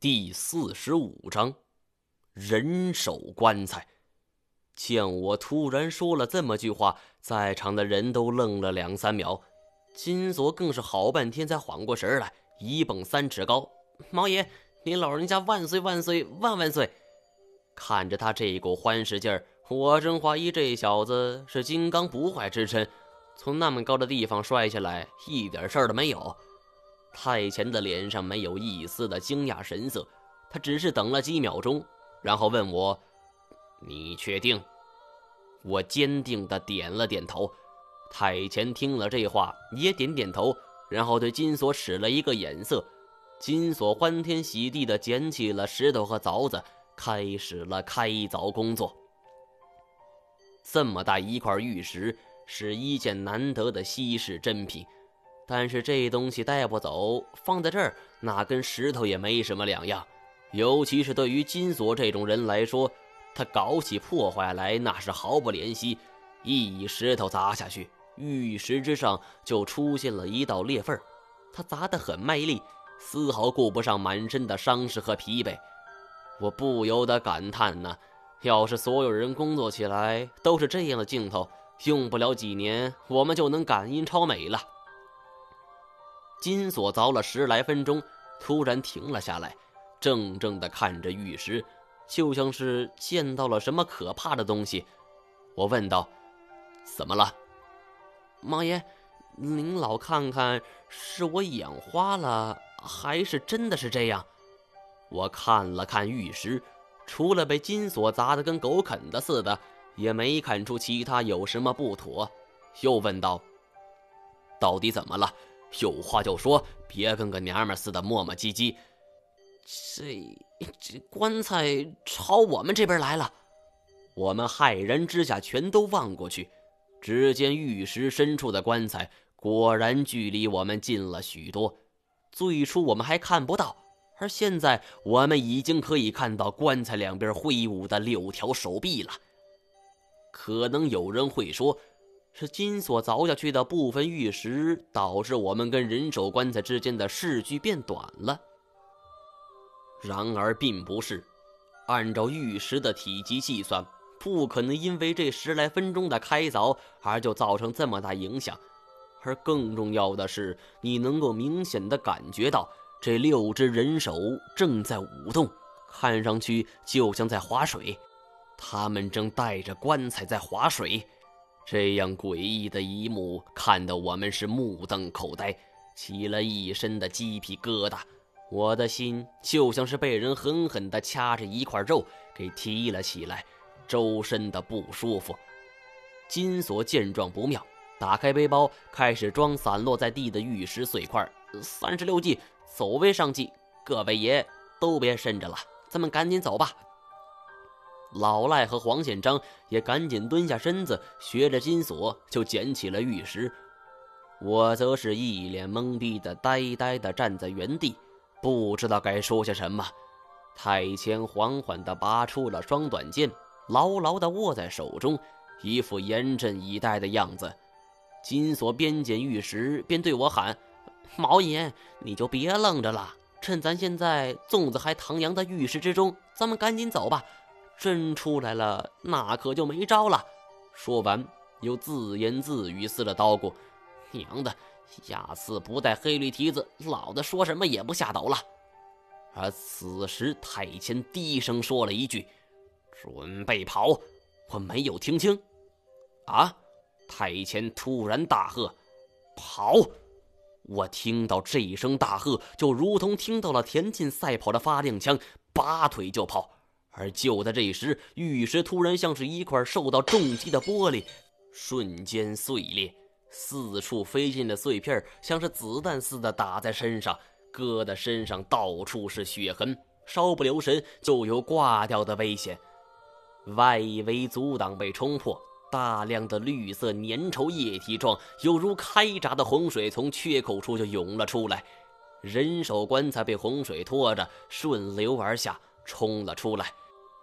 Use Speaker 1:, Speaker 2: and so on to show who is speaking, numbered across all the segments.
Speaker 1: 第四十五章，人手棺材。见我突然说了这么句话，在场的人都愣了两三秒，金锁更是好半天才缓过神来，一蹦三尺高：“毛爷，您老人家万岁万岁万万岁！”看着他这股欢实劲儿，我真怀疑这小子是金刚不坏之身，从那么高的地方摔下来，一点事儿都没有。太前的脸上没有一丝的惊讶神色，他只是等了几秒钟，然后问我：“你确定？”我坚定的点了点头。太前听了这话，也点点头，然后对金锁使了一个眼色。金锁欢天喜地的捡起了石头和凿子，开始了开凿工作。这么大一块玉石，是一件难得的稀世珍品。但是这东西带不走，放在这儿，那跟石头也没什么两样。尤其是对于金锁这种人来说，他搞起破坏来那是毫不怜惜。一石头砸下去，玉石之上就出现了一道裂缝。他砸得很卖力，丝毫顾不上满身的伤势和疲惫。我不由得感叹呢：要是所有人工作起来都是这样的劲头，用不了几年，我们就能感应超美了。金锁凿了十来分钟，突然停了下来，怔怔地看着玉石，就像是见到了什么可怕的东西。我问道：“怎么了，
Speaker 2: 王爷？您老看看，是我眼花了，还是真的是这样？”
Speaker 1: 我看了看玉石，除了被金锁砸得跟狗啃的似的，也没看出其他有什么不妥。又问道：“到底怎么了？”有话就说，别跟个娘们似的磨磨唧唧。
Speaker 2: 这这棺材朝我们这边来了，
Speaker 1: 我们骇然之下全都望过去，只见玉石深处的棺材果然距离我们近了许多。最初我们还看不到，而现在我们已经可以看到棺材两边挥舞的六条手臂了。可能有人会说。是金锁凿下去的部分玉石导致我们跟人手棺材之间的视距变短了。然而并不是，按照玉石的体积计算，不可能因为这十来分钟的开凿而就造成这么大影响。而更重要的是，你能够明显的感觉到这六只人手正在舞动，看上去就像在划水，他们正带着棺材在划水。这样诡异的一幕，看得我们是目瞪口呆，起了一身的鸡皮疙瘩。我的心就像是被人狠狠地掐着一块肉给提了起来，周身的不舒服。金锁见状不妙，打开背包，开始装散落在地的玉石碎块。三十六计，走为上计。各位爷都别慎着了，咱们赶紧走吧。老赖和黄宪章也赶紧蹲下身子，学着金锁就捡起了玉石。我则是一脸懵逼的呆呆的站在原地，不知道该说些什么。太谦缓缓地拔出了双短剑，牢牢地握在手中，一副严阵以待的样子。金锁边捡玉石边对我喊：“
Speaker 2: 毛爷，你就别愣着了，趁咱现在粽子还徜徉在玉石之中，咱们赶紧走吧。”真出来了，那可就没招了。
Speaker 1: 说完，又自言自语似的叨咕：“
Speaker 2: 娘的，下次不带黑驴蹄子，老子说什么也不下斗了。”
Speaker 1: 而此时，太谦低声说了一句：“准备跑。”我没有听清。啊！太谦突然大喝：“跑！”我听到这一声大喝，就如同听到了田径赛跑的发令枪，拔腿就跑。而就在这时，玉石突然像是一块受到重击的玻璃，瞬间碎裂，四处飞溅的碎片像是子弹似的打在身上，割的身上到处是血痕，稍不留神就有挂掉的危险。外围阻挡被冲破，大量的绿色粘稠液体状，犹如开闸的洪水从缺口处就涌了出来，人手棺材被洪水拖着顺流而下，冲了出来。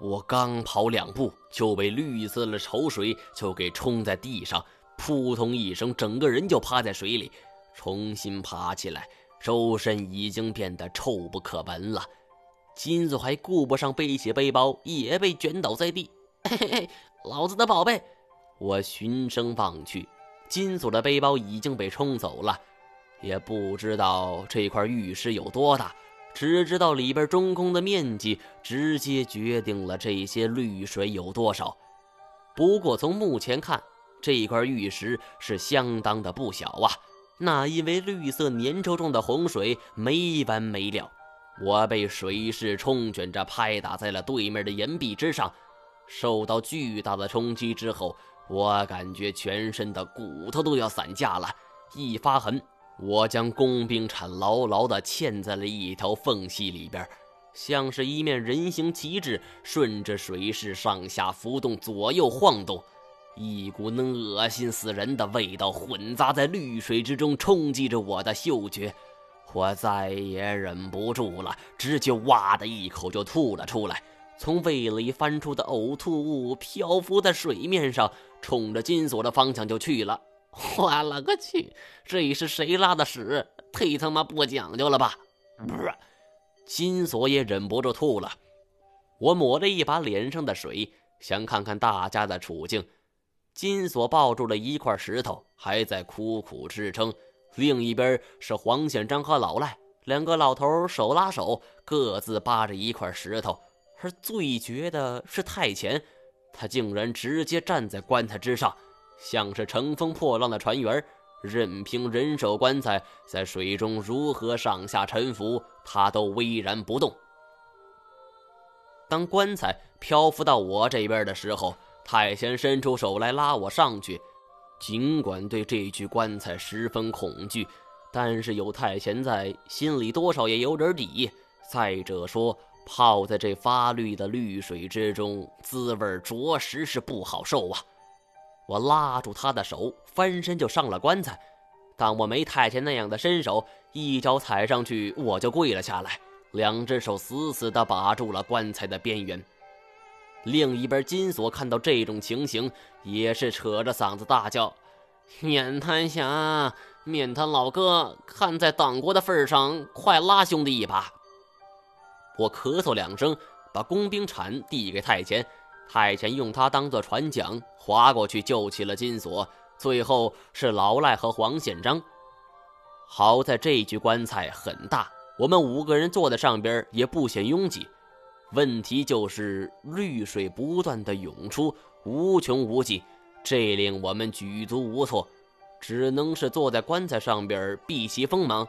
Speaker 1: 我刚跑两步，就被绿色的潮水就给冲在地上，扑通一声，整个人就趴在水里。重新爬起来，周身已经变得臭不可闻了。
Speaker 2: 金锁还顾不上背起背包，也被卷倒在地。嘿嘿嘿，老子的宝贝！我循声望去，金锁的背包已经被冲走了。也不知道这块玉石有多大，只知道里边中空的面积直接决定了这些绿水有多少。不过从目前看，这块玉石是相当的不小啊。那因为绿色粘稠状的洪水没完没了。我被水势冲卷着拍打在了对面的岩壁之上，受到巨大的冲击之后，我感觉全身的骨头都要散架了。一发狠，我将工兵铲牢牢地嵌在了一条缝隙里边，像是一面人形旗帜，顺着水势上下浮动，左右晃动。一股能恶心死人的味道混杂在绿水之中，冲击着我的嗅觉。我再也忍不住了，直接哇的一口就吐了出来。从胃里翻出的呕吐物漂浮在水面上，冲着金锁的方向就去了。我勒个去！这是谁拉的屎？忒他妈不讲究了吧！不是，金锁也忍不住吐了。我抹了一把脸上的水，想看看大家的处境。金锁抱住了一块石头，还在苦苦支撑。另一边是黄显章和老赖两个老头手拉手，各自扒着一块石头。而最绝的是太前，他竟然直接站在棺材之上，像是乘风破浪的船员，任凭人手棺材在水中如何上下沉浮，他都巍然不动。当棺材漂浮到我这边的时候，太贤伸出手来拉我上去。尽管对这具棺材十分恐惧，但是有太贤在，心里多少也有点底。再者说，泡在这发绿的绿水之中，滋味着实是不好受啊！我拉住他的手，翻身就上了棺材。但我没太前那样的身手，一脚踩上去，我就跪了下来，两只手死死地把住了棺材的边缘。另一边，金锁看到这种情形，也是扯着嗓子大叫：“面瘫侠，面瘫老哥，看在党国的份上，快拉兄弟一把！”我咳嗽两声，把工兵铲递给太前，太前用它当做船桨，划过去救起了金锁。最后是老赖和黄宪章。好在这具棺材很大，我们五个人坐在上边也不显拥挤。问题就是绿水不断的涌出，无穷无尽，这令我们举足无措，只能是坐在棺材上边避其锋芒。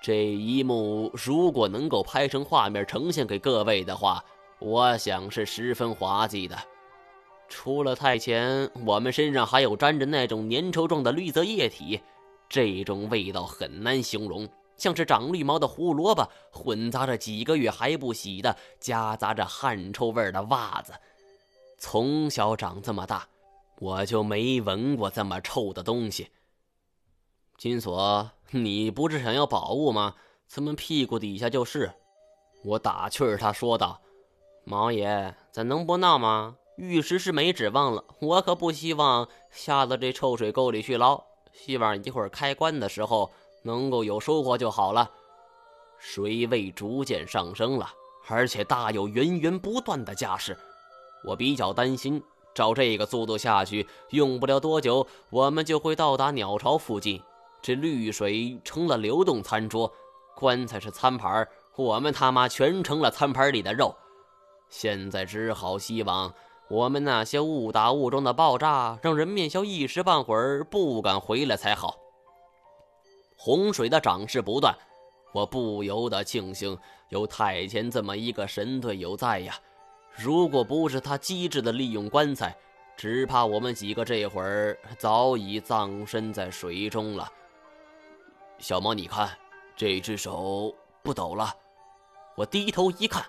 Speaker 2: 这一幕如果能够拍成画面呈现给各位的话，我想是十分滑稽的。除了太前，我们身上还有沾着那种粘稠状的绿色液体，这种味道很难形容。像是长绿毛的胡萝卜，混杂着几个月还不洗的、夹杂着汗臭味的袜子。从小长这么大，我就没闻过这么臭的东西。金锁，你不是想要宝物吗？咱们屁股底下就是。我打趣儿，他说道：“毛爷，咱能不闹吗？玉石是没指望了，我可不希望下到这臭水沟里去捞。希望一会儿开棺的时候。”能够有收获就好了。水位逐渐上升了，而且大有源源不断的架势。我比较担心，照这个速度下去，用不了多久，我们就会到达鸟巢附近。这绿水成了流动餐桌，棺材是餐盘，我们他妈全成了餐盘里的肉。现在只好希望我们那些误打误撞的爆炸，让人面鸮一时半会儿不敢回来才好。洪水的涨势不断，我不由得庆幸有太监这么一个神队友在呀！如果不是他机智的利用棺材，只怕我们几个这会儿早已葬身在水中了。小猫，你看，这只手不抖了。我低头一看，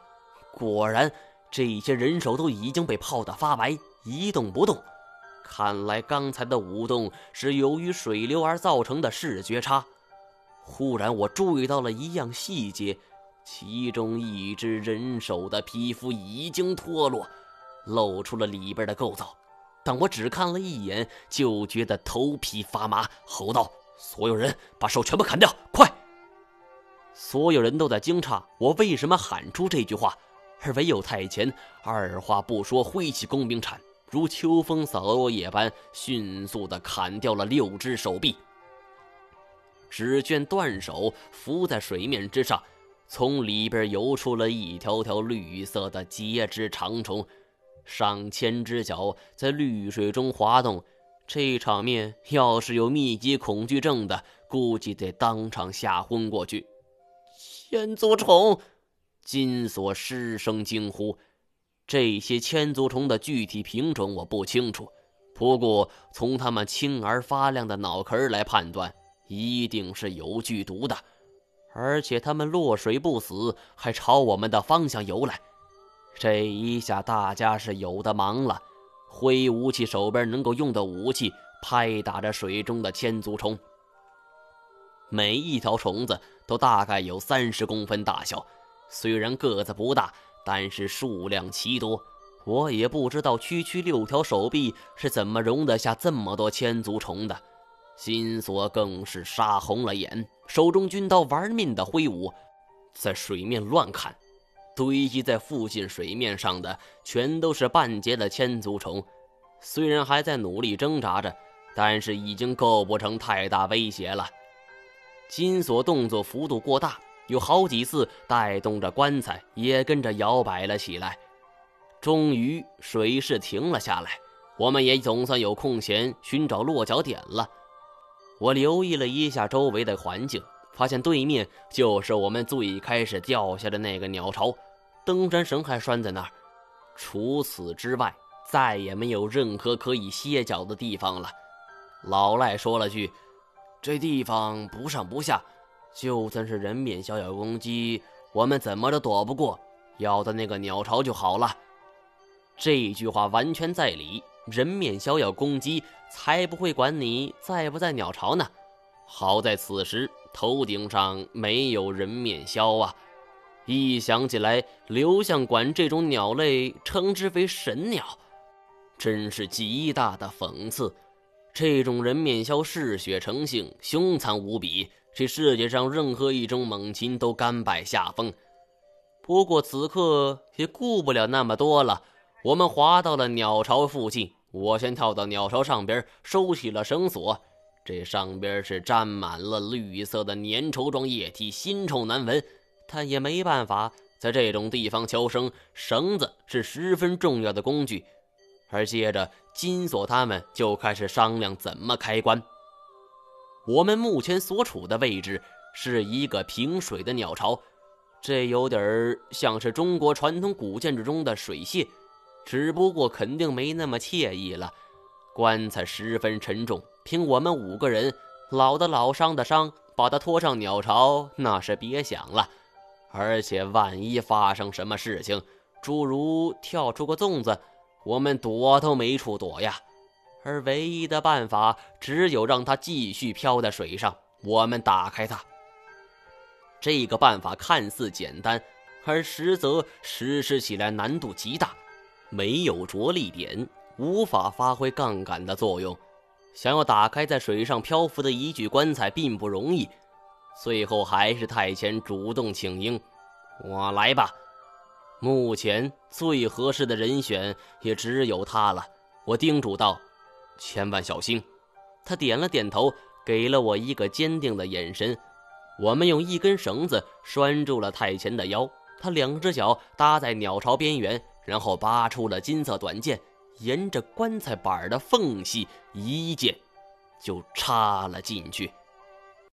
Speaker 2: 果然，这些人手都已经被泡得发白，一动不动。看来刚才的舞动是由于水流而造成的视觉差。忽然，我注意到了一样细节，其中一只人手的皮肤已经脱落，露出了里边的构造。但我只看了一眼，就觉得头皮发麻，吼道：“所有人，把手全部砍掉！快！”所有人都在惊诧我为什么喊出这句话，而唯有太前二话不说，挥起工兵铲，如秋风扫落叶般迅速地砍掉了六只手臂。只见断手浮在水面之上，从里边游出了一条条绿色的节肢长虫，上千只脚在绿水中滑动。这场面要是有密集恐惧症的，估计得当场吓昏过去。千足虫！金锁失声惊呼。这些千足虫的具体品种我不清楚，不过从它们青而发亮的脑壳来判断，一定是有剧毒的。而且它们落水不死，还朝我们的方向游来。这一下大家是有的忙了。挥舞起，手边能够用的武器，拍打着水中的千足虫。每一条虫子都大概有三十公分大小，虽然个子不大，但是数量奇多。我也不知道区区六条手臂是怎么容得下这么多千足虫的。金锁更是杀红了眼，手中军刀玩命的挥舞，在水面乱砍。堆积在附近水面上的全都是半截的千足虫，虽然还在努力挣扎着，但是已经构不成太大威胁了。金锁动作幅度过大，有好几次带动着棺材也跟着摇摆了起来。终于水势停了下来，我们也总算有空闲寻找落脚点了。我留意了一下周围的环境。发现对面就是我们最开始掉下的那个鸟巢，登山绳还拴在那儿。除此之外，再也没有任何可以歇脚的地方了。老赖说了句：“这地方不上不下，就算是人面鸮要攻击，我们怎么都躲不过。要的那个鸟巢就好了。”这句话完全在理。人面鸮要攻击，才不会管你在不在鸟巢呢。好在此时。头顶上没有人面鸮啊！一想起来，刘向管这种鸟类称之为神鸟，真是极大的讽刺。这种人面鸮嗜血成性，凶残无比，这世界上任何一种猛禽都甘拜下风。不过此刻也顾不了那么多了，我们滑到了鸟巢附近，我先跳到鸟巢上边，收起了绳索。这上边是沾满了绿色的粘稠状液体，腥臭难闻，但也没办法，在这种地方求生，绳子是十分重要的工具。而接着，金锁他们就开始商量怎么开关。我们目前所处的位置是一个平水的鸟巢，这有点儿像是中国传统古建筑中的水榭，只不过肯定没那么惬意了。棺材十分沉重。凭我们五个人，老的老伤的伤，把它拖上鸟巢，那是别想了。而且万一发生什么事情，诸如跳出个粽子，我们躲都没处躲呀。而唯一的办法，只有让它继续漂在水上，我们打开它。这个办法看似简单，而实则实施起来难度极大，没有着力点，无法发挥杠杆的作用。想要打开在水上漂浮的一具棺材并不容易，最后还是太前主动请缨：“我来吧。”目前最合适的人选也只有他了。我叮嘱道：“千万小心。”他点了点头，给了我一个坚定的眼神。我们用一根绳子拴住了太前的腰，他两只脚搭在鸟巢边缘，然后拔出了金色短剑。沿着棺材板的缝隙，一剑就插了进去。